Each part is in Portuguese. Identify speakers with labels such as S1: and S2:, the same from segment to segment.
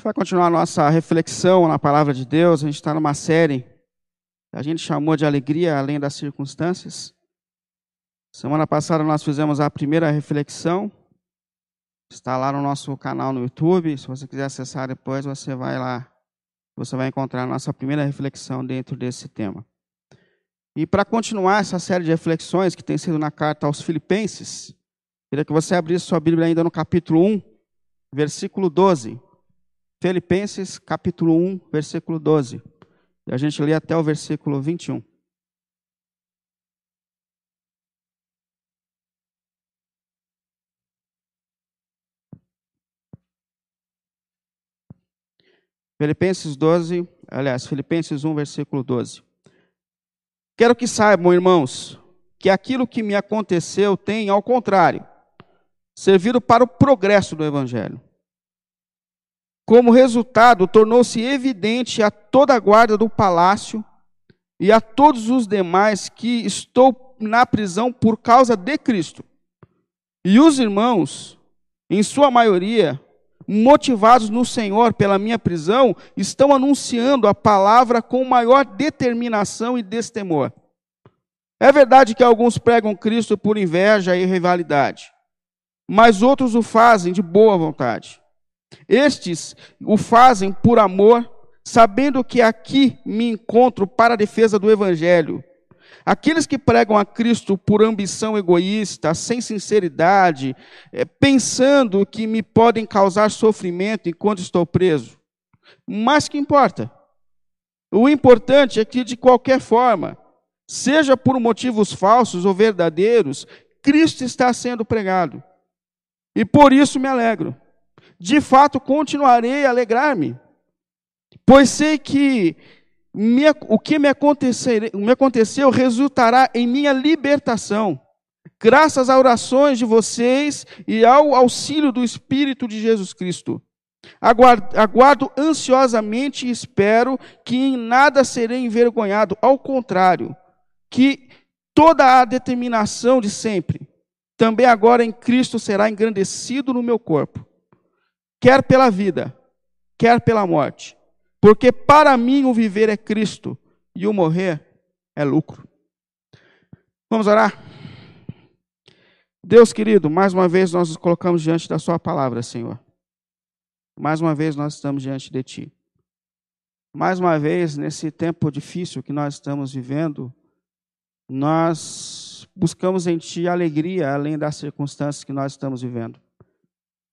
S1: gente vai continuar a nossa reflexão na palavra de Deus. A gente está numa série que a gente chamou de Alegria Além das Circunstâncias. Semana passada nós fizemos a primeira reflexão. Está lá no nosso canal no YouTube. Se você quiser acessar depois, você vai lá. Você vai encontrar a nossa primeira reflexão dentro desse tema. E para continuar essa série de reflexões que tem sido na carta aos Filipenses, queria que você abrisse sua Bíblia ainda no capítulo 1, versículo 12. Filipenses capítulo 1, versículo 12. E a gente lê até o versículo 21. Filipenses 12, aliás, Filipenses 1, versículo 12. Quero que saibam, irmãos, que aquilo que me aconteceu tem, ao contrário, servido para o progresso do Evangelho como resultado, tornou-se evidente a toda a guarda do palácio e a todos os demais que estou na prisão por causa de Cristo. E os irmãos, em sua maioria, motivados no Senhor pela minha prisão, estão anunciando a palavra com maior determinação e destemor. É verdade que alguns pregam Cristo por inveja e rivalidade, mas outros o fazem de boa vontade. Estes o fazem por amor, sabendo que aqui me encontro para a defesa do Evangelho. Aqueles que pregam a Cristo por ambição egoísta, sem sinceridade, é, pensando que me podem causar sofrimento enquanto estou preso. Mas que importa? O importante é que, de qualquer forma, seja por motivos falsos ou verdadeiros, Cristo está sendo pregado. E por isso me alegro de fato continuarei a alegrar-me, pois sei que o que me, me aconteceu resultará em minha libertação, graças às orações de vocês e ao auxílio do Espírito de Jesus Cristo. Aguardo, aguardo ansiosamente e espero que em nada serei envergonhado, ao contrário, que toda a determinação de sempre, também agora em Cristo será engrandecido no meu corpo quer pela vida, quer pela morte. Porque para mim o viver é Cristo e o morrer é lucro. Vamos orar? Deus querido, mais uma vez nós nos colocamos diante da Sua palavra, Senhor. Mais uma vez nós estamos diante de Ti. Mais uma vez, nesse tempo difícil que nós estamos vivendo, nós buscamos em Ti alegria além das circunstâncias que nós estamos vivendo.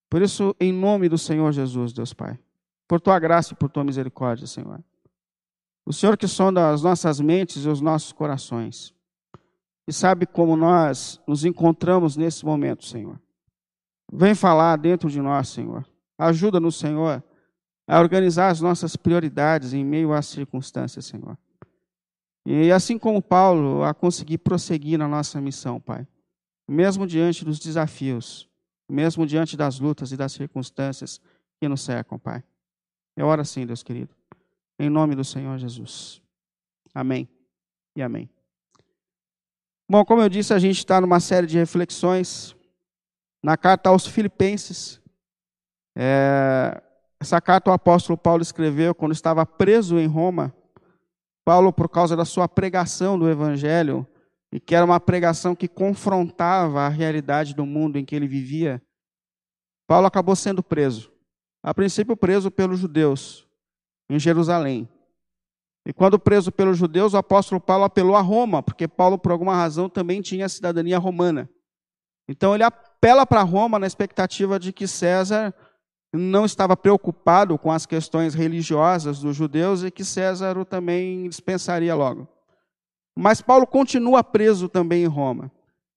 S1: Por isso, em nome do Senhor Jesus, Deus Pai, por tua graça e por tua misericórdia, Senhor. O Senhor que sonda as nossas mentes e os nossos corações. E sabe como nós nos encontramos nesse momento, Senhor. Vem falar dentro de nós, Senhor. Ajuda-nos, Senhor, a organizar as nossas prioridades em meio às circunstâncias, Senhor. E assim como Paulo, a conseguir prosseguir na nossa missão, Pai. Mesmo diante dos desafios mesmo diante das lutas e das circunstâncias que nos cercam, Pai. É hora sim, Deus querido. Em nome do Senhor Jesus. Amém e amém. Bom, como eu disse, a gente está numa série de reflexões na carta aos Filipenses. É, essa carta o apóstolo Paulo escreveu quando estava preso em Roma. Paulo, por causa da sua pregação do Evangelho, e que era uma pregação que confrontava a realidade do mundo em que ele vivia, Paulo acabou sendo preso. A princípio, preso pelos judeus, em Jerusalém. E quando preso pelos judeus, o apóstolo Paulo apelou a Roma, porque Paulo, por alguma razão, também tinha cidadania romana. Então, ele apela para Roma na expectativa de que César não estava preocupado com as questões religiosas dos judeus e que César o também dispensaria logo. Mas Paulo continua preso também em Roma,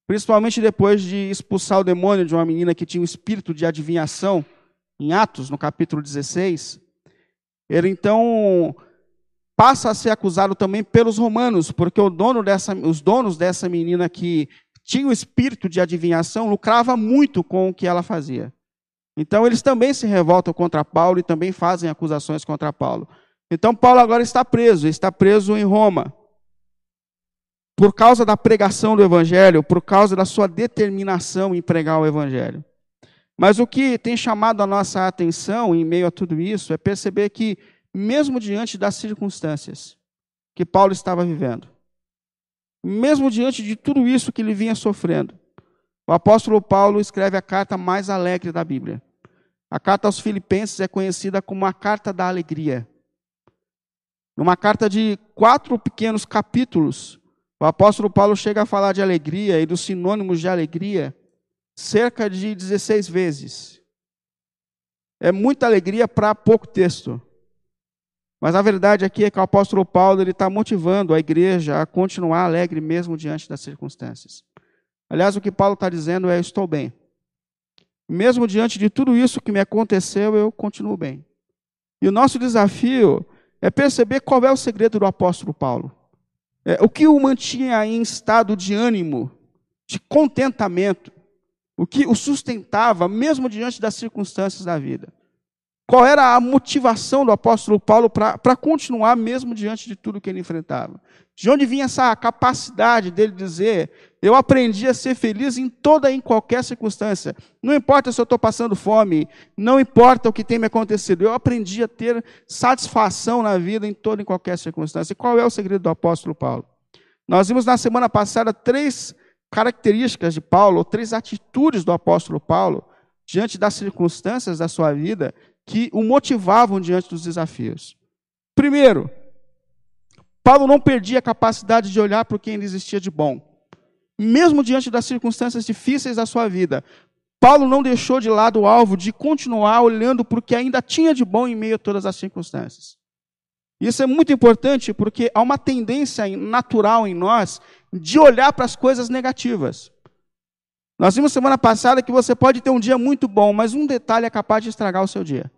S1: principalmente depois de expulsar o demônio de uma menina que tinha um espírito de adivinhação, em Atos, no capítulo 16. Ele então passa a ser acusado também pelos romanos, porque dono dessa, os donos dessa menina que tinha o espírito de adivinhação lucrava muito com o que ela fazia. Então eles também se revoltam contra Paulo e também fazem acusações contra Paulo. Então Paulo agora está preso, está preso em Roma por causa da pregação do Evangelho, por causa da sua determinação em pregar o Evangelho. Mas o que tem chamado a nossa atenção em meio a tudo isso é perceber que, mesmo diante das circunstâncias que Paulo estava vivendo, mesmo diante de tudo isso que ele vinha sofrendo, o apóstolo Paulo escreve a carta mais alegre da Bíblia. A carta aos Filipenses é conhecida como a carta da alegria. Numa carta de quatro pequenos capítulos, o apóstolo Paulo chega a falar de alegria e dos sinônimos de alegria cerca de 16 vezes. É muita alegria para pouco texto. Mas a verdade aqui é que o apóstolo Paulo ele está motivando a igreja a continuar alegre mesmo diante das circunstâncias. Aliás, o que Paulo está dizendo é: eu estou bem. Mesmo diante de tudo isso que me aconteceu, eu continuo bem. E o nosso desafio é perceber qual é o segredo do apóstolo Paulo. É, o que o mantinha em estado de ânimo, de contentamento, o que o sustentava, mesmo diante das circunstâncias da vida. Qual era a motivação do apóstolo Paulo para continuar mesmo diante de tudo que ele enfrentava? De onde vinha essa capacidade dele dizer: Eu aprendi a ser feliz em toda e em qualquer circunstância. Não importa se eu estou passando fome, não importa o que tem me acontecido, eu aprendi a ter satisfação na vida em toda e em qualquer circunstância. E qual é o segredo do apóstolo Paulo? Nós vimos na semana passada três características de Paulo, três atitudes do apóstolo Paulo diante das circunstâncias da sua vida que o motivavam diante dos desafios. Primeiro, Paulo não perdia a capacidade de olhar para o que ainda existia de bom. Mesmo diante das circunstâncias difíceis da sua vida, Paulo não deixou de lado o alvo de continuar olhando para o que ainda tinha de bom em meio a todas as circunstâncias. Isso é muito importante porque há uma tendência natural em nós de olhar para as coisas negativas. Nós vimos semana passada que você pode ter um dia muito bom, mas um detalhe é capaz de estragar o seu dia.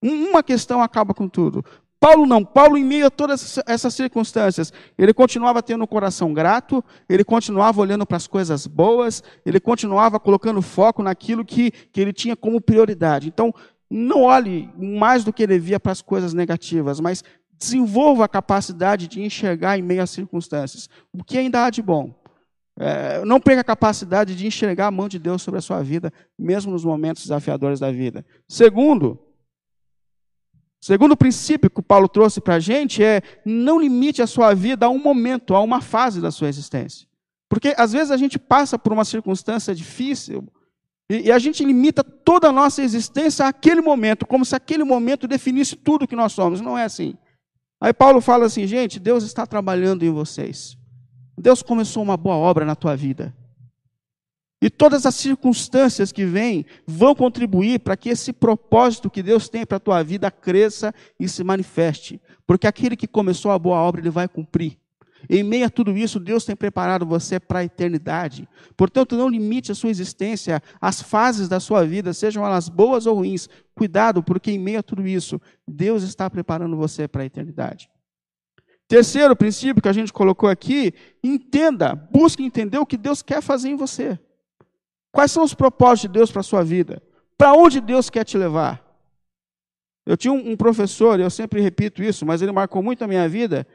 S1: Uma questão acaba com tudo. Paulo não. Paulo, em meio a todas essas circunstâncias, ele continuava tendo um coração grato, ele continuava olhando para as coisas boas, ele continuava colocando foco naquilo que, que ele tinha como prioridade. Então, não olhe mais do que devia para as coisas negativas, mas desenvolva a capacidade de enxergar em meio às circunstâncias o que ainda há de bom. É, não perca a capacidade de enxergar a mão de Deus sobre a sua vida, mesmo nos momentos desafiadores da vida. Segundo, Segundo princípio que o Paulo trouxe para a gente é não limite a sua vida a um momento, a uma fase da sua existência. Porque às vezes a gente passa por uma circunstância difícil e, e a gente limita toda a nossa existência àquele momento, como se aquele momento definisse tudo que nós somos. Não é assim. Aí Paulo fala assim, gente, Deus está trabalhando em vocês. Deus começou uma boa obra na tua vida. E todas as circunstâncias que vêm vão contribuir para que esse propósito que Deus tem para a tua vida cresça e se manifeste. Porque aquele que começou a boa obra, ele vai cumprir. Em meio a tudo isso, Deus tem preparado você para a eternidade. Portanto, não limite a sua existência às fases da sua vida, sejam elas boas ou ruins. Cuidado, porque em meio a tudo isso, Deus está preparando você para a eternidade. Terceiro princípio que a gente colocou aqui, entenda, busque entender o que Deus quer fazer em você. Quais são os propósitos de Deus para a sua vida? Para onde Deus quer te levar? Eu tinha um, professor, eu sempre repito isso, mas ele marcou muito a minha vida,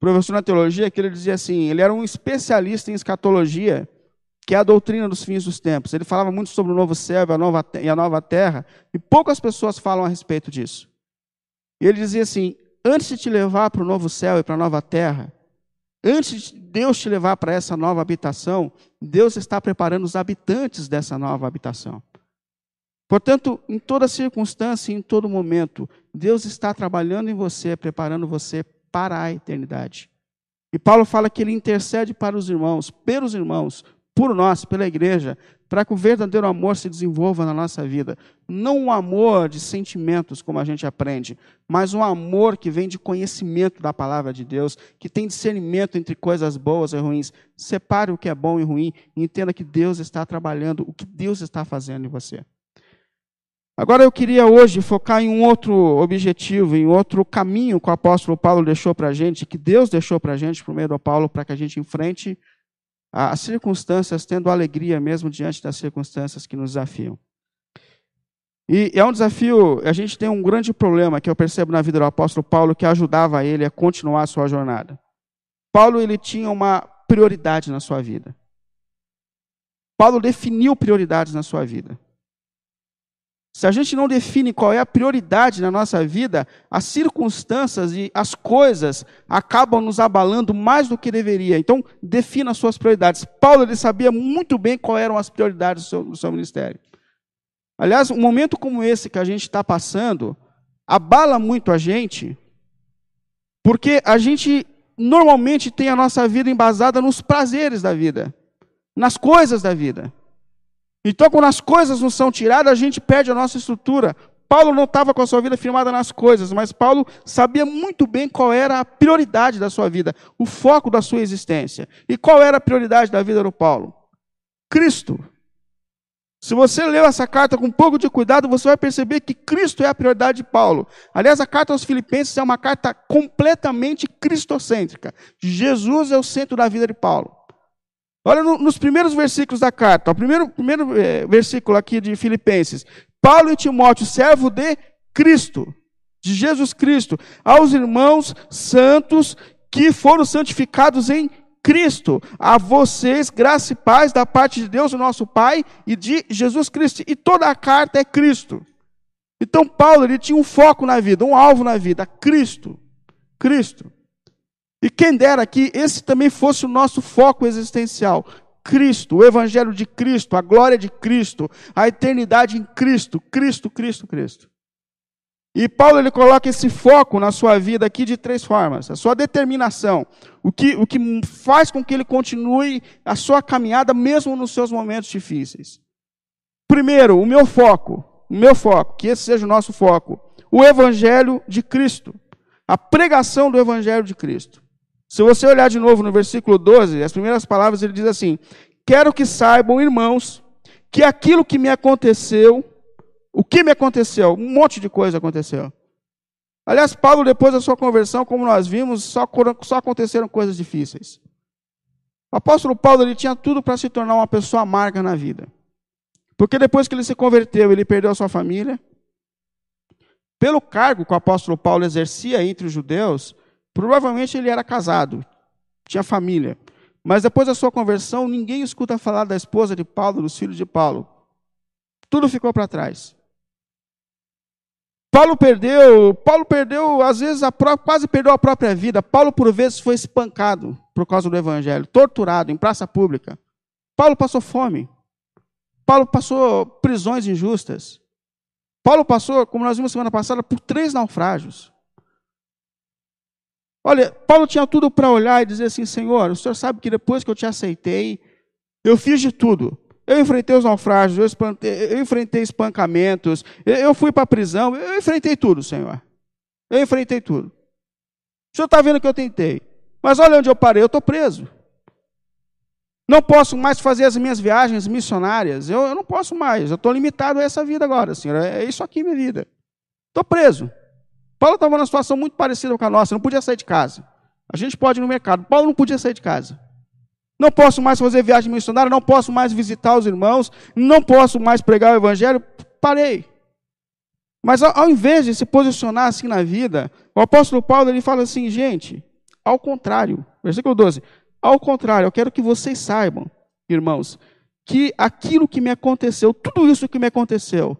S1: professor na teologia, que ele dizia assim: ele era um especialista em escatologia, que é a doutrina dos fins dos tempos. Ele falava muito sobre o novo céu a nova, e a nova terra, e poucas pessoas falam a respeito disso. Ele dizia assim: antes de te levar para o novo céu e para a nova terra, Antes de Deus te levar para essa nova habitação, Deus está preparando os habitantes dessa nova habitação. Portanto, em toda circunstância, em todo momento, Deus está trabalhando em você, preparando você para a eternidade. E Paulo fala que ele intercede para os irmãos, pelos irmãos, por nós, pela igreja, para que o verdadeiro amor se desenvolva na nossa vida. Não um amor de sentimentos, como a gente aprende, mas um amor que vem de conhecimento da palavra de Deus, que tem discernimento entre coisas boas e ruins. Separe o que é bom e ruim e entenda que Deus está trabalhando, o que Deus está fazendo em você. Agora eu queria hoje focar em um outro objetivo, em outro caminho que o apóstolo Paulo deixou para a gente, que Deus deixou para a gente, por meio do Paulo, para que a gente enfrente as circunstâncias, tendo alegria mesmo diante das circunstâncias que nos desafiam. E é um desafio, a gente tem um grande problema que eu percebo na vida do apóstolo Paulo que ajudava ele a continuar a sua jornada. Paulo ele tinha uma prioridade na sua vida. Paulo definiu prioridades na sua vida. Se a gente não define qual é a prioridade na nossa vida, as circunstâncias e as coisas acabam nos abalando mais do que deveria. Então, defina as suas prioridades. Paulo ele sabia muito bem quais eram as prioridades do seu, do seu ministério. Aliás, um momento como esse que a gente está passando abala muito a gente, porque a gente normalmente tem a nossa vida embasada nos prazeres da vida, nas coisas da vida. Então, quando as coisas não são tiradas, a gente perde a nossa estrutura. Paulo não estava com a sua vida firmada nas coisas, mas Paulo sabia muito bem qual era a prioridade da sua vida, o foco da sua existência. E qual era a prioridade da vida do Paulo? Cristo. Se você leu essa carta com um pouco de cuidado, você vai perceber que Cristo é a prioridade de Paulo. Aliás, a carta aos Filipenses é uma carta completamente cristocêntrica. Jesus é o centro da vida de Paulo. Olha no, nos primeiros versículos da carta, o primeiro, primeiro é, versículo aqui de Filipenses. Paulo e Timóteo, servo de Cristo, de Jesus Cristo, aos irmãos santos que foram santificados em Cristo, a vocês, graça e paz da parte de Deus, o nosso Pai, e de Jesus Cristo. E toda a carta é Cristo. Então, Paulo ele tinha um foco na vida, um alvo na vida, Cristo. Cristo. E quem dera que esse também fosse o nosso foco existencial. Cristo, o Evangelho de Cristo, a glória de Cristo, a eternidade em Cristo, Cristo, Cristo, Cristo. E Paulo ele coloca esse foco na sua vida aqui de três formas: a sua determinação, o que, o que faz com que ele continue a sua caminhada mesmo nos seus momentos difíceis. Primeiro, o meu foco, o meu foco, que esse seja o nosso foco, o Evangelho de Cristo, a pregação do Evangelho de Cristo. Se você olhar de novo no versículo 12, as primeiras palavras ele diz assim: Quero que saibam, irmãos, que aquilo que me aconteceu, o que me aconteceu, um monte de coisa aconteceu. Aliás, Paulo, depois da sua conversão, como nós vimos, só, só aconteceram coisas difíceis. O apóstolo Paulo ele tinha tudo para se tornar uma pessoa amarga na vida. Porque depois que ele se converteu, ele perdeu a sua família. Pelo cargo que o apóstolo Paulo exercia entre os judeus, Provavelmente ele era casado, tinha família. Mas depois da sua conversão, ninguém escuta falar da esposa de Paulo, dos filhos de Paulo. Tudo ficou para trás. Paulo perdeu, Paulo perdeu, às vezes, quase perdeu a própria vida. Paulo, por vezes, foi espancado por causa do evangelho, torturado em praça pública. Paulo passou fome. Paulo passou prisões injustas. Paulo passou, como nós vimos semana passada, por três naufrágios. Olha, Paulo tinha tudo para olhar e dizer assim: Senhor, o senhor sabe que depois que eu te aceitei, eu fiz de tudo. Eu enfrentei os naufrágios, eu, espantei, eu enfrentei espancamentos, eu fui para a prisão, eu enfrentei tudo, Senhor. Eu enfrentei tudo. O senhor está vendo que eu tentei. Mas olha onde eu parei, eu estou preso. Não posso mais fazer as minhas viagens missionárias. Eu, eu não posso mais. Eu estou limitado a essa vida agora, Senhor. É isso aqui minha vida. Estou preso. Paulo estava numa situação muito parecida com a nossa, não podia sair de casa. A gente pode ir no mercado. Paulo não podia sair de casa. Não posso mais fazer viagem missionária, não posso mais visitar os irmãos, não posso mais pregar o evangelho. Parei. Mas ao, invés de se posicionar assim na vida, o apóstolo Paulo ele fala assim, gente, ao contrário, versículo 12, ao contrário, eu quero que vocês saibam, irmãos, que aquilo que me aconteceu, tudo isso que me aconteceu,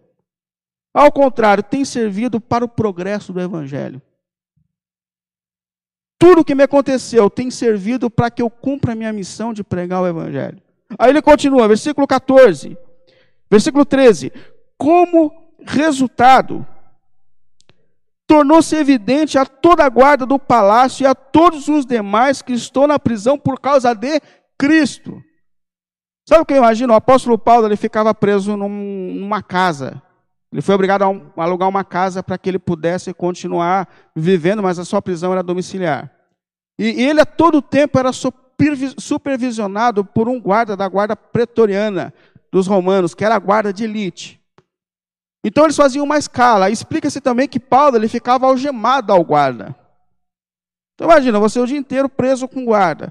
S1: ao contrário, tem servido para o progresso do Evangelho. Tudo o que me aconteceu tem servido para que eu cumpra a minha missão de pregar o Evangelho. Aí ele continua, versículo 14, versículo 13. Como resultado, tornou-se evidente a toda a guarda do palácio e a todos os demais que estão na prisão por causa de Cristo. Sabe o que eu imagino? O apóstolo Paulo ele ficava preso num, numa casa. Ele foi obrigado a, alugar uma casa para que ele pudesse continuar vivendo, mas a sua prisão era domiciliar. E, e ele a todo tempo era supervisionado por um guarda da guarda pretoriana dos romanos, que era a guarda de elite. Então eles faziam uma escala. Explica-se também que Paulo ele ficava algemado ao guarda. Então imagina, você o dia inteiro preso com guarda.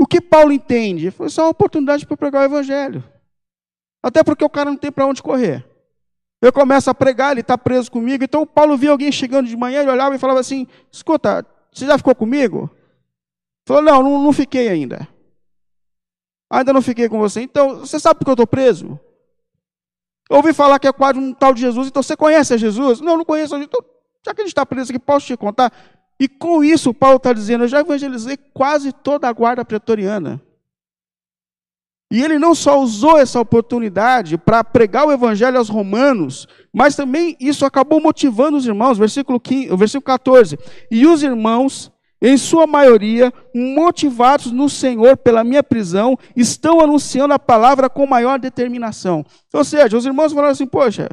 S1: O que Paulo entende? Foi só uma oportunidade para pregar o evangelho. Até porque o cara não tem para onde correr. Eu começo a pregar, ele está preso comigo. Então Paulo via alguém chegando de manhã, ele olhava e falava assim: Escuta, você já ficou comigo? Falou: Não, não, não fiquei ainda. Ainda não fiquei com você. Então, você sabe por que eu estou preso? Eu ouvi falar que é quase um tal de Jesus, então você conhece a Jesus? Não, não conheço. Então, já que a gente está preso aqui, posso te contar? E com isso, Paulo está dizendo: eu já evangelizei quase toda a guarda pretoriana. E ele não só usou essa oportunidade para pregar o evangelho aos romanos, mas também isso acabou motivando os irmãos, versículo, 15, versículo 14. E os irmãos, em sua maioria, motivados no Senhor pela minha prisão, estão anunciando a palavra com maior determinação. Ou seja, os irmãos falaram assim: poxa,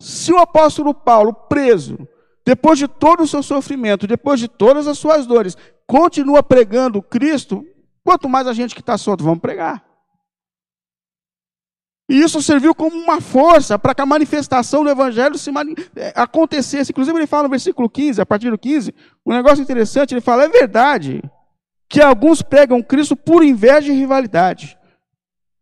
S1: se o apóstolo Paulo, preso, depois de todo o seu sofrimento, depois de todas as suas dores, continua pregando Cristo, Quanto mais a gente que está solto, vamos pregar. E isso serviu como uma força para que a manifestação do Evangelho se mani é, acontecesse. Inclusive, ele fala no versículo 15, a partir do 15, um negócio interessante: ele fala, é verdade que alguns pregam Cristo por inveja e rivalidade.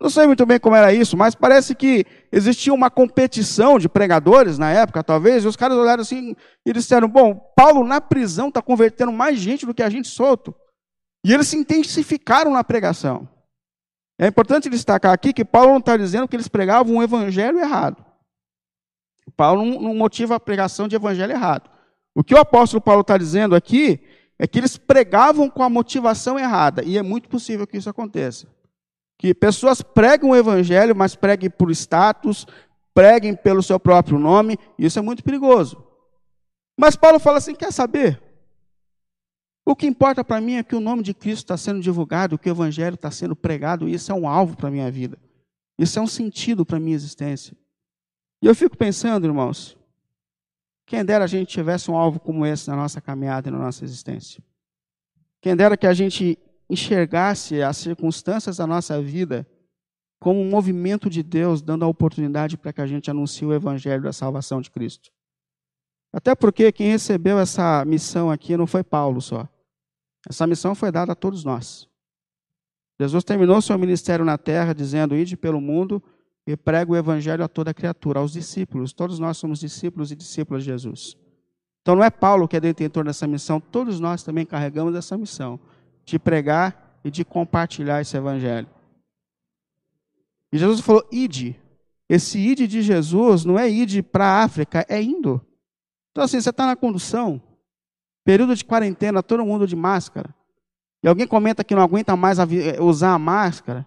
S1: Não sei muito bem como era isso, mas parece que existia uma competição de pregadores na época, talvez, e os caras olharam assim e disseram: Bom, Paulo na prisão está convertendo mais gente do que a gente solto. E eles se intensificaram na pregação. É importante destacar aqui que Paulo não está dizendo que eles pregavam um evangelho errado. Paulo não motiva a pregação de evangelho errado. O que o apóstolo Paulo está dizendo aqui é que eles pregavam com a motivação errada. E é muito possível que isso aconteça. Que pessoas pregam o evangelho, mas preguem por status, preguem pelo seu próprio nome. E isso é muito perigoso. Mas Paulo fala assim: quer saber? O que importa para mim é que o nome de Cristo está sendo divulgado, que o Evangelho está sendo pregado, e isso é um alvo para a minha vida. Isso é um sentido para a minha existência. E eu fico pensando, irmãos, quem dera a gente tivesse um alvo como esse na nossa caminhada e na nossa existência. Quem dera que a gente enxergasse as circunstâncias da nossa vida como um movimento de Deus, dando a oportunidade para que a gente anuncie o Evangelho da salvação de Cristo. Até porque quem recebeu essa missão aqui não foi Paulo só. Essa missão foi dada a todos nós. Jesus terminou seu ministério na terra dizendo: Ide pelo mundo e prega o evangelho a toda criatura, aos discípulos. Todos nós somos discípulos e discípulas de Jesus. Então não é Paulo que é detentor dessa missão, todos nós também carregamos essa missão de pregar e de compartilhar esse evangelho. E Jesus falou: ide. Esse ide de Jesus não é ide para a África, é indo. Então, assim, você está na condução, período de quarentena, todo mundo de máscara, e alguém comenta que não aguenta mais eh, usar a máscara.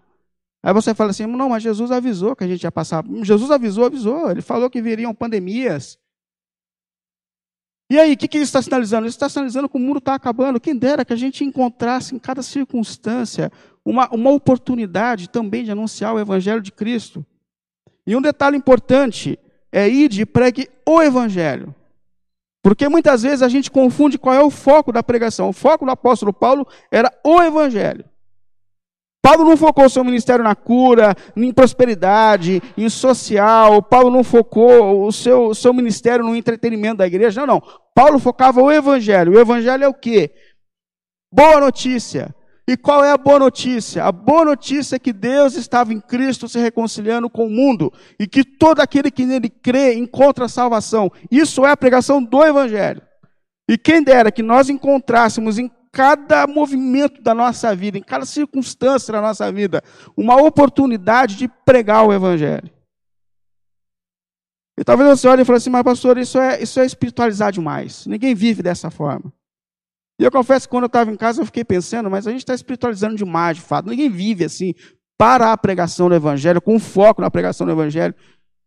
S1: Aí você fala assim: não, mas Jesus avisou que a gente ia passar. Jesus avisou, avisou. Ele falou que viriam pandemias. E aí, o que, que isso está sinalizando? Isso está sinalizando que o mundo está acabando. Quem dera que a gente encontrasse em cada circunstância uma, uma oportunidade também de anunciar o Evangelho de Cristo. E um detalhe importante é ir de pregue o Evangelho. Porque muitas vezes a gente confunde qual é o foco da pregação. O foco do apóstolo Paulo era o evangelho. Paulo não focou seu ministério na cura, em prosperidade, em social. Paulo não focou o seu, seu ministério no entretenimento da igreja. Não, não. Paulo focava o evangelho. O evangelho é o quê? Boa notícia. E qual é a boa notícia? A boa notícia é que Deus estava em Cristo se reconciliando com o mundo e que todo aquele que nele crê encontra salvação. Isso é a pregação do Evangelho. E quem dera que nós encontrássemos em cada movimento da nossa vida, em cada circunstância da nossa vida, uma oportunidade de pregar o Evangelho. E talvez você olhe e fale assim, mas pastor, isso é, isso é espiritualizar demais. Ninguém vive dessa forma. E eu confesso que quando eu estava em casa eu fiquei pensando, mas a gente está espiritualizando demais, de fato. Ninguém vive assim para a pregação do Evangelho, com foco na pregação do Evangelho.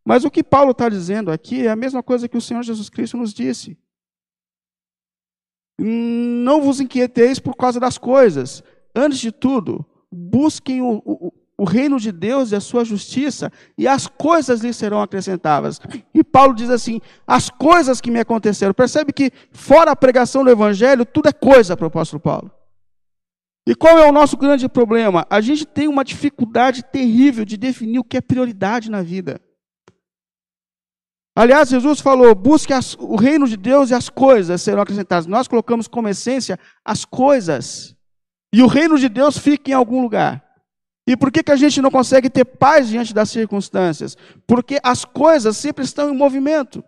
S1: Mas o que Paulo está dizendo aqui é a mesma coisa que o Senhor Jesus Cristo nos disse. Não vos inquieteis por causa das coisas. Antes de tudo, busquem o, o, o reino de Deus e a sua justiça, e as coisas lhe serão acrescentadas. E Paulo diz assim: as coisas que me aconteceram. Percebe que, fora a pregação do evangelho, tudo é coisa para o apóstolo Paulo. E qual é o nosso grande problema? A gente tem uma dificuldade terrível de definir o que é prioridade na vida. Aliás, Jesus falou: busque as, o reino de Deus e as coisas serão acrescentadas. Nós colocamos como essência as coisas. E o reino de Deus fica em algum lugar. E por que, que a gente não consegue ter paz diante das circunstâncias? Porque as coisas sempre estão em movimento.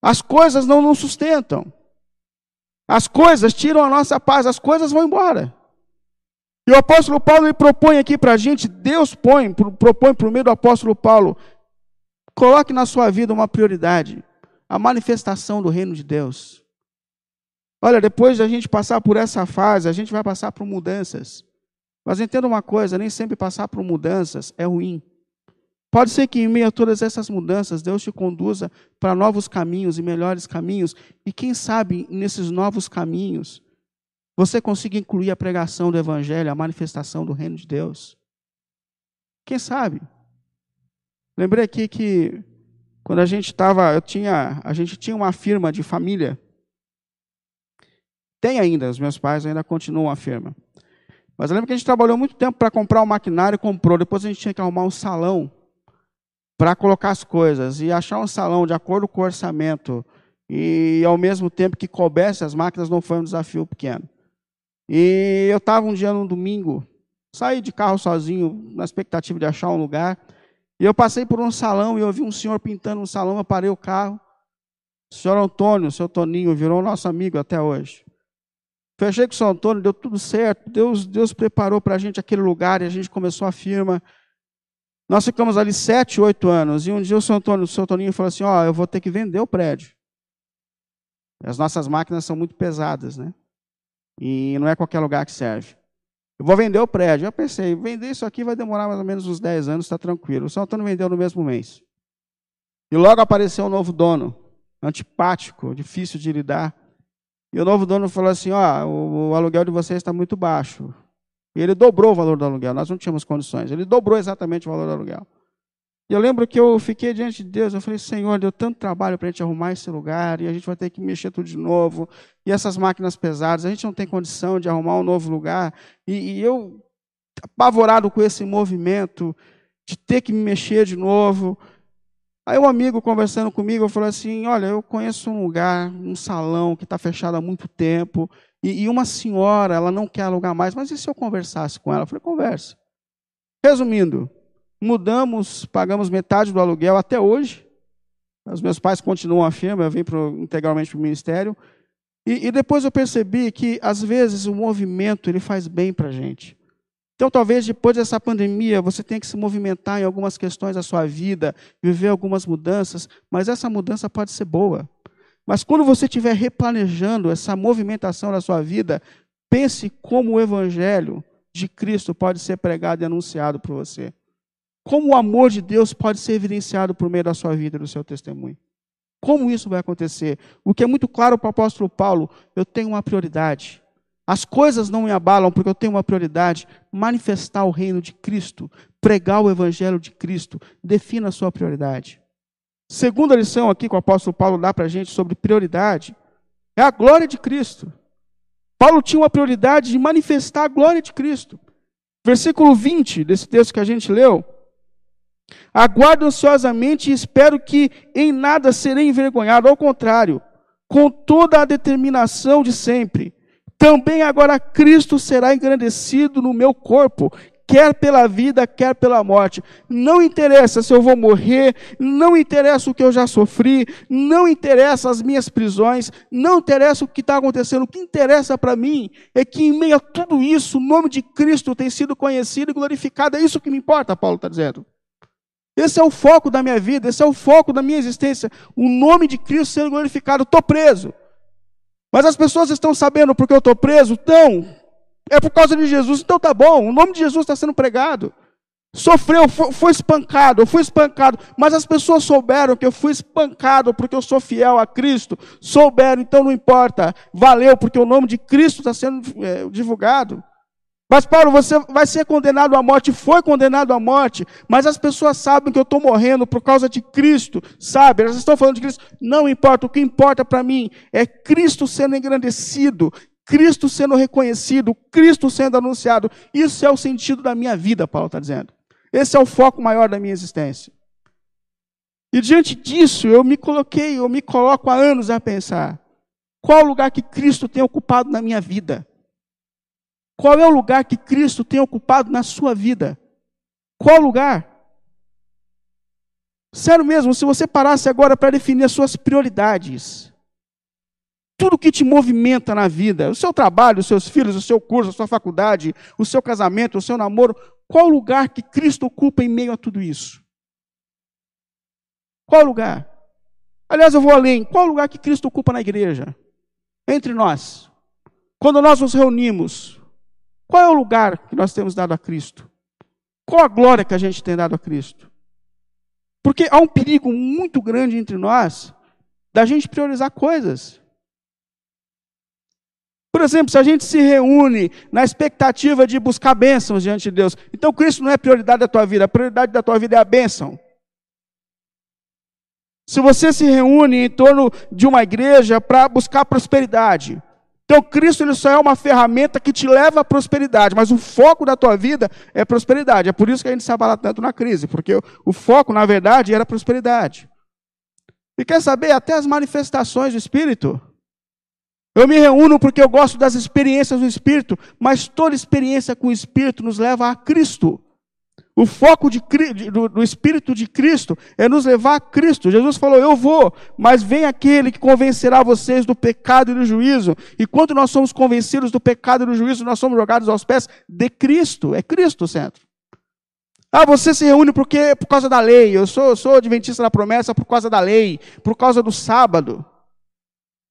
S1: As coisas não nos sustentam. As coisas tiram a nossa paz, as coisas vão embora. E o apóstolo Paulo propõe aqui para a gente, Deus põe, propõe por meio do apóstolo Paulo, Coloque na sua vida uma prioridade, a manifestação do reino de Deus. Olha, depois de a gente passar por essa fase, a gente vai passar por mudanças. Mas entenda uma coisa: nem sempre passar por mudanças é ruim. Pode ser que em meio a todas essas mudanças, Deus te conduza para novos caminhos e melhores caminhos. E quem sabe nesses novos caminhos, você consiga incluir a pregação do Evangelho, a manifestação do reino de Deus. Quem sabe? Lembrei aqui que quando a gente estava, eu tinha, a gente tinha uma firma de família. Tem ainda, os meus pais ainda continuam a firma. Mas eu lembro que a gente trabalhou muito tempo para comprar o maquinário e comprou. Depois a gente tinha que arrumar um salão para colocar as coisas e achar um salão de acordo com o orçamento e ao mesmo tempo que coubesse as máquinas não foi um desafio pequeno. E eu estava um dia no domingo, saí de carro sozinho na expectativa de achar um lugar e eu passei por um salão e eu vi um senhor pintando um salão, eu parei o carro. O senhor Antônio, o seu Toninho, virou nosso amigo até hoje. Fechei com o senhor Antônio, deu tudo certo. Deus, Deus preparou para a gente aquele lugar e a gente começou a firma. Nós ficamos ali sete, oito anos, e um dia o seu, Antônio, o seu Toninho falou assim, ó, oh, eu vou ter que vender o prédio. As nossas máquinas são muito pesadas, né? E não é qualquer lugar que serve. Eu vou vender o prédio. Eu pensei, vender isso aqui vai demorar mais ou menos uns 10 anos, está tranquilo. O seu Antônio vendeu no mesmo mês. E logo apareceu um novo dono, antipático, difícil de lidar. E o novo dono falou assim, ó, o, o aluguel de vocês está muito baixo. E ele dobrou o valor do aluguel, nós não tínhamos condições. Ele dobrou exatamente o valor do aluguel. E eu lembro que eu fiquei diante de Deus, eu falei, Senhor, deu tanto trabalho para a gente arrumar esse lugar, e a gente vai ter que mexer tudo de novo, e essas máquinas pesadas, a gente não tem condição de arrumar um novo lugar. E, e eu, apavorado com esse movimento, de ter que me mexer de novo. Aí um amigo conversando comigo, falou assim, olha, eu conheço um lugar, um salão que está fechado há muito tempo, e, e, uma senhora, ela não quer alugar mais, mas e se eu conversasse com ela? Eu falei, conversa. Resumindo, mudamos, pagamos metade do aluguel até hoje. Os meus pais continuam a firma, eu vim pro, integralmente para o ministério. E, e, depois eu percebi que, às vezes, o movimento ele faz bem para a gente. Então, talvez depois dessa pandemia, você tenha que se movimentar em algumas questões da sua vida, viver algumas mudanças, mas essa mudança pode ser boa. Mas quando você estiver replanejando essa movimentação da sua vida, pense como o evangelho de Cristo pode ser pregado e anunciado por você. Como o amor de Deus pode ser evidenciado por meio da sua vida e do seu testemunho. Como isso vai acontecer? O que é muito claro para o apóstolo Paulo, eu tenho uma prioridade. As coisas não me abalam porque eu tenho uma prioridade: manifestar o reino de Cristo, pregar o evangelho de Cristo. Defina a sua prioridade. Segunda lição aqui que o apóstolo Paulo dá para a gente sobre prioridade é a glória de Cristo. Paulo tinha uma prioridade de manifestar a glória de Cristo. Versículo 20 desse texto que a gente leu. Aguardo ansiosamente e espero que em nada serei envergonhado, ao contrário, com toda a determinação de sempre. Também agora Cristo será engrandecido no meu corpo, quer pela vida, quer pela morte. Não interessa se eu vou morrer, não interessa o que eu já sofri, não interessa as minhas prisões, não interessa o que está acontecendo. O que interessa para mim é que em meio a tudo isso, o nome de Cristo tem sido conhecido e glorificado. É isso que me importa, Paulo está dizendo. Esse é o foco da minha vida, esse é o foco da minha existência. O nome de Cristo sendo glorificado. Estou preso. Mas as pessoas estão sabendo porque eu estou preso? Estão. É por causa de Jesus, então tá bom, o nome de Jesus está sendo pregado. Sofreu, foi, foi espancado, eu fui espancado, mas as pessoas souberam que eu fui espancado porque eu sou fiel a Cristo, souberam, então não importa, valeu, porque o nome de Cristo está sendo é, divulgado. Mas Paulo, você vai ser condenado à morte, foi condenado à morte, mas as pessoas sabem que eu estou morrendo por causa de Cristo, sabe? Elas estão falando de Cristo, não importa, o que importa para mim é Cristo sendo engrandecido, Cristo sendo reconhecido, Cristo sendo anunciado. Isso é o sentido da minha vida, Paulo está dizendo. Esse é o foco maior da minha existência. E diante disso, eu me coloquei, eu me coloco há anos a pensar: qual o lugar que Cristo tem ocupado na minha vida? Qual é o lugar que Cristo tem ocupado na sua vida? Qual lugar? Sério mesmo, se você parasse agora para definir as suas prioridades, tudo que te movimenta na vida, o seu trabalho, os seus filhos, o seu curso, a sua faculdade, o seu casamento, o seu namoro, qual lugar que Cristo ocupa em meio a tudo isso? Qual lugar? Aliás, eu vou além. Qual lugar que Cristo ocupa na igreja? Entre nós. Quando nós nos reunimos, qual é o lugar que nós temos dado a Cristo? Qual a glória que a gente tem dado a Cristo? Porque há um perigo muito grande entre nós da gente priorizar coisas. Por exemplo, se a gente se reúne na expectativa de buscar bênçãos diante de Deus, então Cristo não é prioridade da tua vida, a prioridade da tua vida é a bênção. Se você se reúne em torno de uma igreja para buscar prosperidade, então Cristo ele só é uma ferramenta que te leva à prosperidade, mas o foco da tua vida é prosperidade. É por isso que a gente se abala tanto na crise, porque o foco, na verdade, era prosperidade. E quer saber até as manifestações do Espírito? Eu me reúno porque eu gosto das experiências do Espírito, mas toda experiência com o Espírito nos leva a Cristo. O foco de, do, do, Espírito de Cristo é nos levar a Cristo. Jesus falou: Eu vou, mas vem aquele que convencerá vocês do pecado e do juízo. E quando nós somos convencidos do pecado e do juízo, nós somos jogados aos pés de Cristo. É Cristo o centro. Ah, você se reúne porque por causa da lei. Eu sou, sou adventista da promessa por causa da lei, por causa do sábado.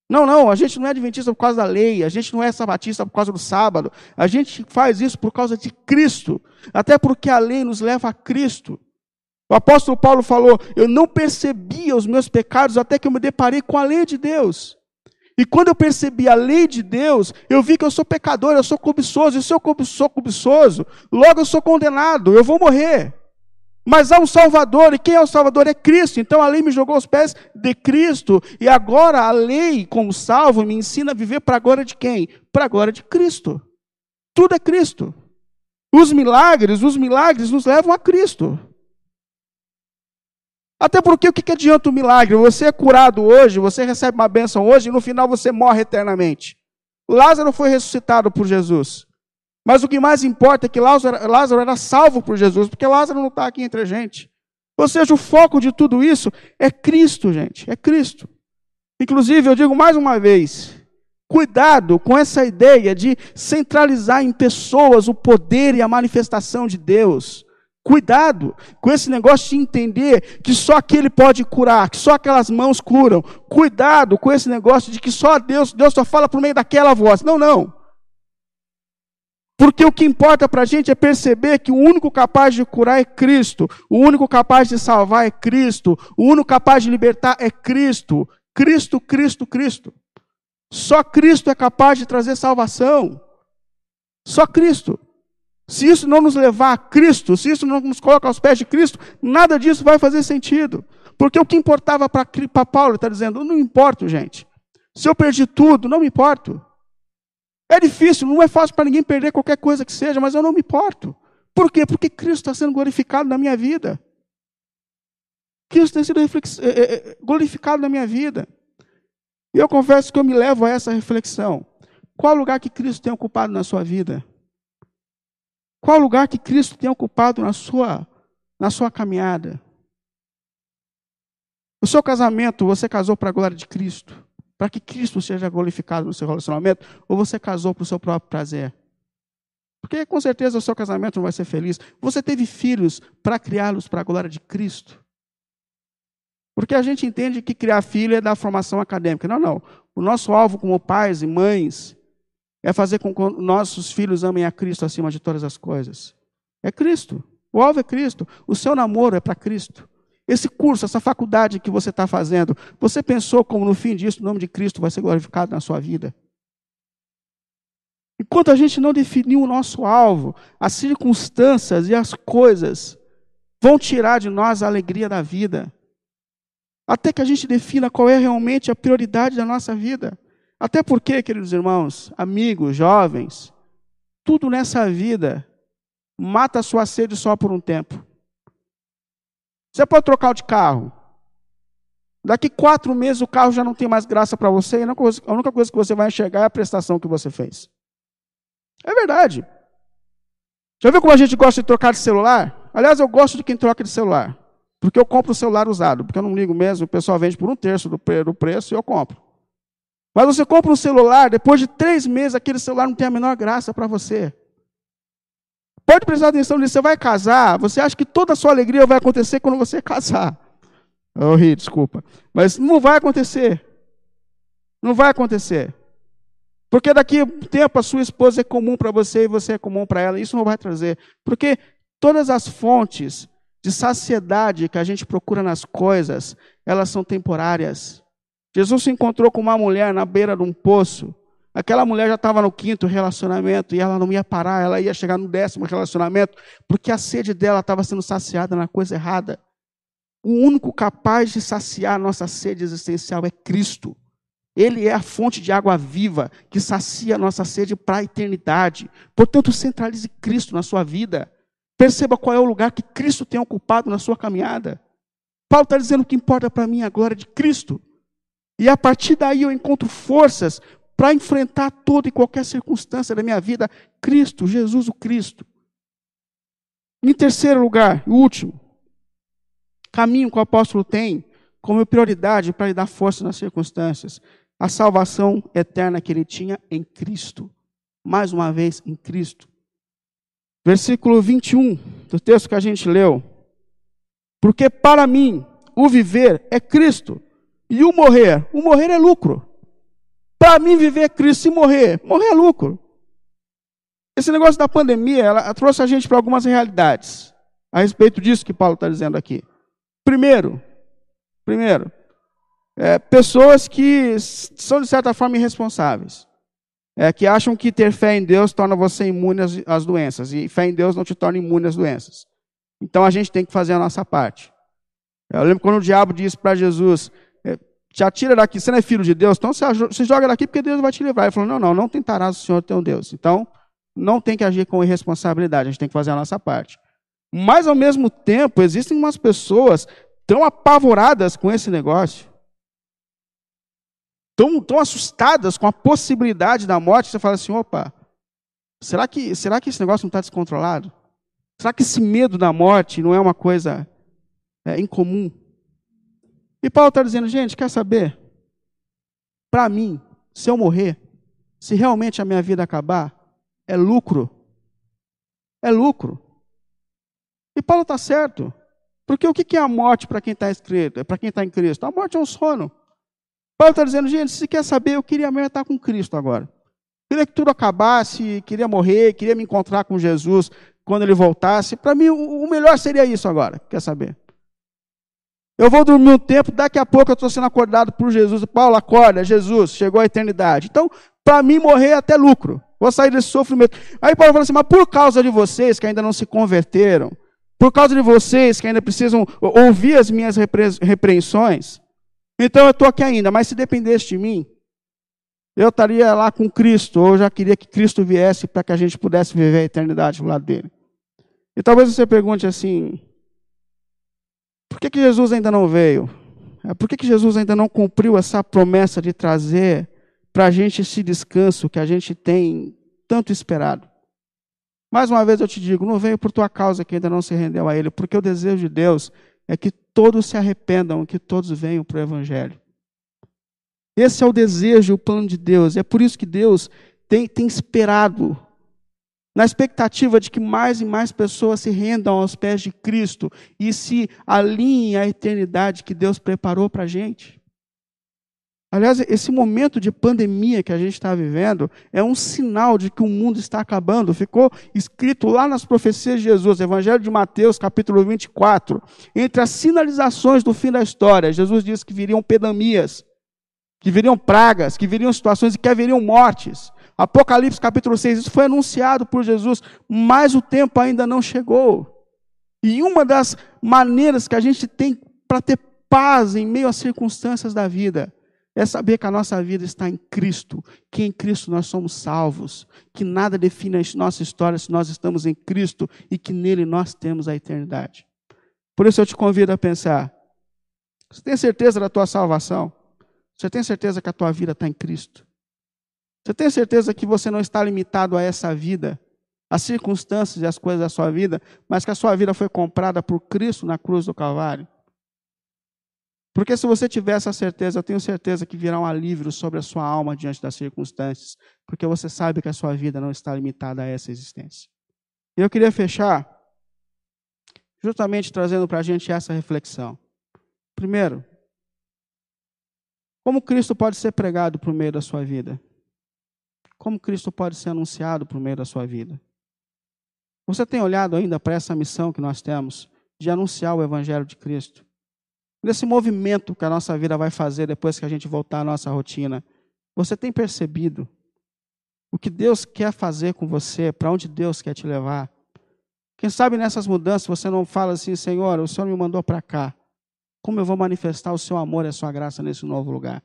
S1: Não, não, a gente não é adventista por causa da lei, a gente não é sabatista por causa do sábado, a gente faz isso por causa de Cristo, até porque a lei nos leva a Cristo. O apóstolo Paulo falou: Eu não percebia os meus pecados até que eu me deparei com a lei de Deus. E quando eu percebi a lei de Deus, eu vi que eu sou pecador, eu sou cobiçoso, e se eu sou cobiçoso, logo eu sou condenado, eu vou morrer. Mas há um Salvador, e quem é o Salvador? É Cristo. Então a lei me jogou aos pés de Cristo, e agora a lei, como salvo, me ensina a viver para a glória de quem? Para a glória de Cristo. Tudo é Cristo. Os milagres, os milagres nos levam a Cristo. Até porque o que, que adianta o milagre? Você é curado hoje, você recebe uma bênção hoje, e no final você morre eternamente. Lázaro foi ressuscitado por Jesus. Mas o que mais importa é que Lázaro, Lázaro era salvo por Jesus, porque Lázaro não está aqui entre a gente. Ou seja, o foco de tudo isso é Cristo, gente, é Cristo. Inclusive, eu digo mais uma vez, cuidado com essa ideia de centralizar em pessoas o poder e a manifestação de Deus. Cuidado com esse negócio de entender que só aquele pode curar, que só aquelas mãos curam. Cuidado com esse negócio de que só Deus, Deus só fala por meio daquela voz. Não, não. Porque o que importa para a gente é perceber que o único capaz de curar é Cristo, o único capaz de salvar é Cristo, o único capaz de libertar é Cristo. Cristo, Cristo, Cristo. Só Cristo é capaz de trazer salvação. Só Cristo. Se isso não nos levar a Cristo, se isso não nos coloca aos pés de Cristo, nada disso vai fazer sentido. Porque o que importava para Paulo, está dizendo, não importa, gente. Se eu perdi tudo, não me importo. É difícil, não é fácil para ninguém perder qualquer coisa que seja, mas eu não me importo. Por quê? Porque Cristo está sendo glorificado na minha vida. Cristo tem sido é, é, é, glorificado na minha vida. E eu confesso que eu me levo a essa reflexão. Qual lugar que Cristo tem ocupado na sua vida? Qual lugar que Cristo tem ocupado na sua, na sua caminhada? O seu casamento, você casou para a glória de Cristo? Para que Cristo seja glorificado no seu relacionamento, ou você casou para o seu próprio prazer? Porque com certeza o seu casamento não vai ser feliz. Você teve filhos para criá-los para a glória de Cristo. Porque a gente entende que criar filho é da formação acadêmica. Não, não. O nosso alvo como pais e mães é fazer com que nossos filhos amem a Cristo acima de todas as coisas. É Cristo. O alvo é Cristo. O seu namoro é para Cristo. Esse curso, essa faculdade que você está fazendo, você pensou como no fim disso o nome de Cristo vai ser glorificado na sua vida? Enquanto a gente não definiu o nosso alvo, as circunstâncias e as coisas vão tirar de nós a alegria da vida. Até que a gente defina qual é realmente a prioridade da nossa vida. Até porque, queridos irmãos, amigos, jovens, tudo nessa vida mata a sua sede só por um tempo. Você pode trocar de carro. Daqui quatro meses o carro já não tem mais graça para você e a única coisa que você vai enxergar é a prestação que você fez. É verdade. Já viu como a gente gosta de trocar de celular? Aliás, eu gosto de quem troca de celular. Porque eu compro o celular usado. Porque eu não ligo mesmo, o pessoal vende por um terço do, preço e eu compro. Mas você compra um celular, depois de três meses, aquele celular não tem a menor graça para você. Pode prestar atenção nisso. Você vai casar, você acha que toda a sua alegria vai acontecer quando você casar. Eu ri, desculpa. Mas não vai acontecer. Não vai acontecer. Porque daqui a um tempo a sua esposa é comum para você e você é comum para ela. Isso não vai trazer. Porque todas as fontes de saciedade que a gente procura nas coisas, elas são temporárias. Jesus se encontrou com uma mulher na beira de um poço. Aquela mulher já estava no quinto relacionamento e ela não ia parar, ela ia chegar no décimo relacionamento, porque a sede dela estava sendo saciada na coisa errada. O único capaz de saciar a nossa sede existencial é Cristo. Ele é a fonte de água viva que sacia a nossa sede para a eternidade. Portanto, centralize Cristo na sua vida. Perceba qual é o lugar que Cristo tem ocupado na sua caminhada. Paulo está dizendo que importa para mim a glória de Cristo. E a partir daí eu encontro forças para enfrentar toda e qualquer circunstância da minha vida. Cristo, Jesus o Cristo. Em terceiro lugar, o último, caminho que o apóstolo tem como prioridade para lhe dar força nas circunstâncias a salvação eterna que ele tinha em Cristo. Mais uma vez, em Cristo. Versículo 21 do texto que a gente leu. Porque para mim o viver é Cristo e o morrer, o morrer é lucro. Para mim viver Cristo e morrer, morrer é lucro. Esse negócio da pandemia, ela trouxe a gente para algumas realidades a respeito disso que Paulo está dizendo aqui. Primeiro, primeiro, é, pessoas que são, de certa forma, irresponsáveis. É, que acham que ter fé em Deus torna você imune às, às, doenças. E fé em Deus não te torna imune às doenças. Então a gente tem que fazer a nossa parte. Eu lembro quando o diabo disse para Jesus: Te atira daqui, você não é filho de Deus, então você joga daqui porque Deus vai te livrar. Ele falou: Não, não, não tentarás o Senhor teu Deus. Então não tem que agir com irresponsabilidade, a gente tem que fazer a nossa parte. Mas ao mesmo tempo, existem umas pessoas tão apavoradas com esse negócio tão, tão assustadas com a possibilidade da morte, você fala assim: opa, será que, será que esse negócio não está descontrolado? Será que esse medo da morte não é uma coisa é, incomum? E Paulo está dizendo: gente, quer saber? Para mim, se eu morrer, se realmente a minha vida acabar, é lucro. É lucro. E Paulo está certo. Porque o que é a morte para quem está escrito? Para quem está em Cristo? A morte é um sono. Paulo está dizendo, gente, se quer saber, eu queria mesmo estar com Cristo agora. Queria que tudo acabasse, queria morrer, queria me encontrar com Jesus quando ele voltasse. Para mim, o melhor seria isso agora, quer saber? Eu vou dormir um tempo, daqui a pouco eu estou sendo acordado por Jesus. Paulo, acorda, Jesus, chegou a eternidade. Então, para mim, morrer é até lucro. Vou sair desse sofrimento. Aí Paulo fala assim, mas por causa de vocês que ainda não se converteram, por causa de vocês que ainda precisam ouvir as minhas repreensões, então eu estou aqui ainda, mas se dependesse de mim, eu estaria lá com Cristo, ou eu já queria que Cristo viesse para que a gente pudesse viver a eternidade do lado dele. E talvez você pergunte assim: por que, que Jesus ainda não veio? É, por que, que Jesus ainda não cumpriu essa promessa de trazer para a gente esse descanso que a gente tem tanto esperado? Mais uma vez eu te digo: não veio por tua causa que ainda não se rendeu a Ele, porque o desejo de Deus é que todos se arrependam, que todos venham para o Evangelho. Esse é o desejo, o plano de Deus. É por isso que Deus tem, tem esperado, na expectativa de que mais e mais pessoas se rendam aos pés de Cristo e se alinhem à eternidade que Deus preparou para a gente. Aliás, esse momento de pandemia que a gente está vivendo é um sinal de que o mundo está acabando. Ficou escrito lá nas profecias de Jesus, Evangelho de Mateus, capítulo 24. Entre as sinalizações do fim da história, Jesus disse que viriam pedamias, que viriam pragas, que viriam situações e que haveriam mortes. Apocalipse, capítulo 6, isso foi anunciado por Jesus, mas o tempo ainda não chegou. E uma das maneiras que a gente tem para ter paz em meio às circunstâncias da vida é saber que a nossa vida está em Cristo, que em Cristo nós somos salvos, que nada define a nossa história se nós estamos em Cristo e que nele nós temos a eternidade. Por isso eu te convido a pensar: você tem certeza da tua salvação? Você tem certeza que a tua vida está em Cristo? Você tem certeza que você não está limitado a essa vida, às circunstâncias e às coisas da sua vida, mas que a sua vida foi comprada por Cristo na cruz do Calvário? Porque se você tiver essa certeza, eu tenho certeza que virá um alívio sobre a sua alma diante das circunstâncias, porque você sabe que a sua vida não está limitada a essa existência. Eu queria fechar justamente trazendo para a gente essa reflexão. Primeiro, como Cristo pode ser pregado por meio da sua vida? Como Cristo pode ser anunciado por meio da sua vida? Você tem olhado ainda para essa missão que nós temos de anunciar o Evangelho de Cristo? Nesse movimento que a nossa vida vai fazer depois que a gente voltar à nossa rotina, você tem percebido o que Deus quer fazer com você, para onde Deus quer te levar? Quem sabe nessas mudanças você não fala assim, Senhor, o Senhor me mandou para cá. Como eu vou manifestar o seu amor e a sua graça nesse novo lugar?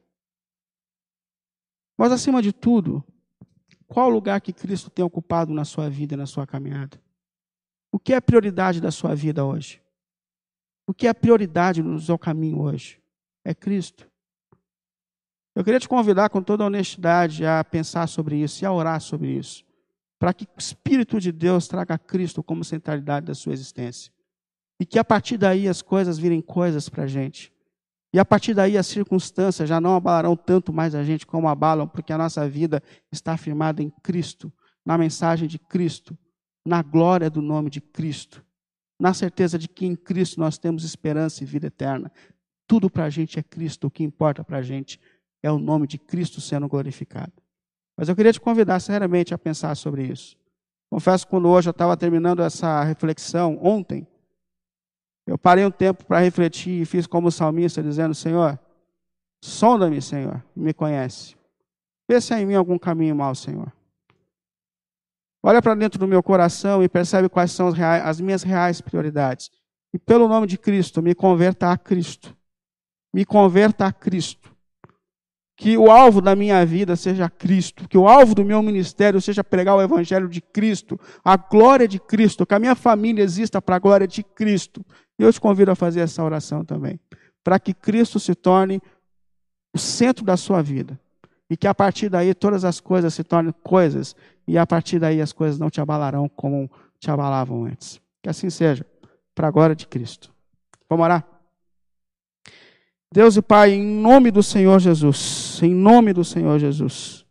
S1: Mas, acima de tudo, qual o lugar que Cristo tem ocupado na sua vida e na sua caminhada? O que é prioridade da sua vida hoje? O que é prioridade no seu caminho hoje? É Cristo. Eu queria te convidar com toda a honestidade a pensar sobre isso e a orar sobre isso, para que o Espírito de Deus traga Cristo como centralidade da sua existência. E que a partir daí as coisas virem coisas para a gente. E a partir daí as circunstâncias já não abalarão tanto mais a gente como abalam, porque a nossa vida está firmada em Cristo, na mensagem de Cristo, na glória do nome de Cristo, na certeza de que em Cristo nós temos esperança e vida eterna. Tudo para a gente é Cristo, o que importa para a gente é o nome de Cristo sendo glorificado. Mas eu queria te convidar seriamente a pensar sobre isso. Confesso que quando hoje eu estava terminando essa reflexão, ontem, eu parei um tempo para refletir e fiz como salmista, dizendo: Senhor, sonda-me, Senhor, me conhece. Vê se há em mim algum caminho mau, Senhor. Olha para dentro do meu coração e percebe quais são as, reais, as minhas reais prioridades. E pelo nome de Cristo, me converta a Cristo. Me converta a Cristo. Que o alvo da minha vida seja Cristo, que o alvo do meu ministério seja pregar o Evangelho de Cristo, a glória de Cristo, que a minha família exista para a glória de Cristo. E eu te convido a fazer essa oração também, para que Cristo se torne o centro da sua vida e que a partir daí todas as coisas se tornem coisas e a partir daí as coisas não te abalarão como te abalavam antes. Que assim seja, para a glória de Cristo. Vamos orar? Deus e Pai, em nome do Senhor Jesus, em nome do Senhor Jesus,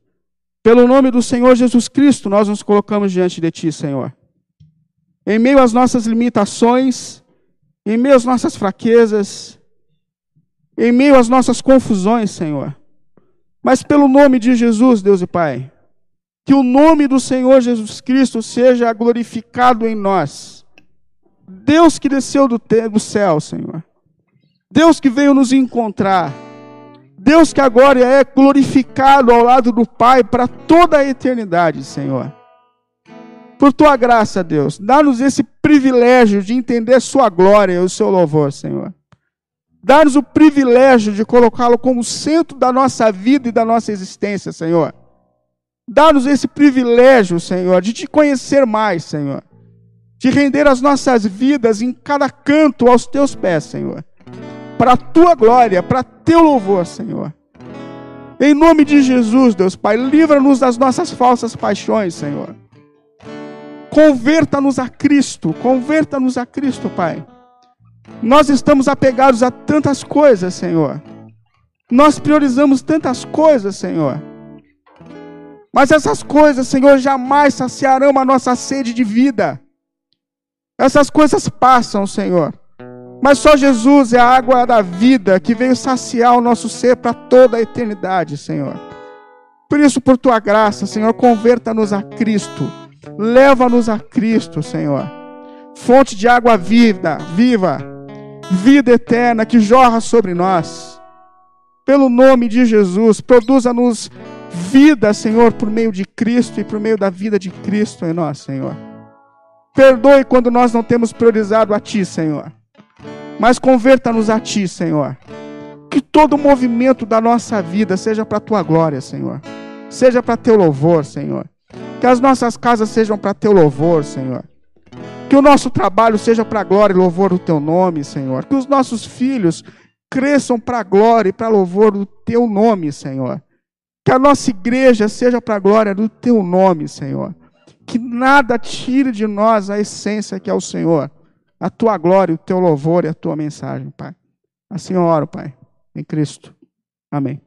S1: pelo nome do Senhor Jesus Cristo, nós nos colocamos diante de Ti, Senhor. Em meio às nossas limitações, em meio às nossas fraquezas, em meio às nossas confusões, Senhor. Mas pelo nome de Jesus, Deus e Pai, que o nome do Senhor Jesus Cristo seja glorificado em nós. Deus que desceu do, do céu, Senhor Deus que veio nos encontrar, Deus que agora é glorificado ao lado do Pai para toda a eternidade, Senhor. Por tua graça, Deus, dá-nos esse privilégio de entender Sua glória e o seu louvor, Senhor. Dá-nos o privilégio de colocá-lo como centro da nossa vida e da nossa existência, Senhor. Dá-nos esse privilégio, Senhor, de te conhecer mais, Senhor. De render as nossas vidas em cada canto aos teus pés, Senhor para a tua glória, para teu louvor, Senhor. Em nome de Jesus, Deus Pai, livra-nos das nossas falsas paixões, Senhor. Converta-nos a Cristo, converta-nos a Cristo, Pai. Nós estamos apegados a tantas coisas, Senhor. Nós priorizamos tantas coisas, Senhor. Mas essas coisas, Senhor, jamais saciarão a nossa sede de vida. Essas coisas passam, Senhor. Mas só Jesus é a água da vida que veio saciar o nosso ser para toda a eternidade, Senhor. Por isso, por tua graça, Senhor, converta-nos a Cristo. Leva-nos a Cristo, Senhor. Fonte de água vida, viva, vida eterna que jorra sobre nós. Pelo nome de Jesus, produza-nos vida, Senhor, por meio de Cristo e por meio da vida de Cristo em nós, Senhor. Perdoe quando nós não temos priorizado a Ti, Senhor mas converta-nos a Ti, Senhor. Que todo movimento da nossa vida seja para a Tua glória, Senhor. Seja para Teu louvor, Senhor. Que as nossas casas sejam para Teu louvor, Senhor. Que o nosso trabalho seja para a glória e louvor do Teu nome, Senhor. Que os nossos filhos cresçam para a glória e para louvor do Teu nome, Senhor. Que a nossa igreja seja para a glória do Teu nome, Senhor. Que nada tire de nós a essência que é o Senhor a tua glória, o teu louvor e a tua mensagem, Pai. Assim eu oro, Pai, em Cristo. Amém.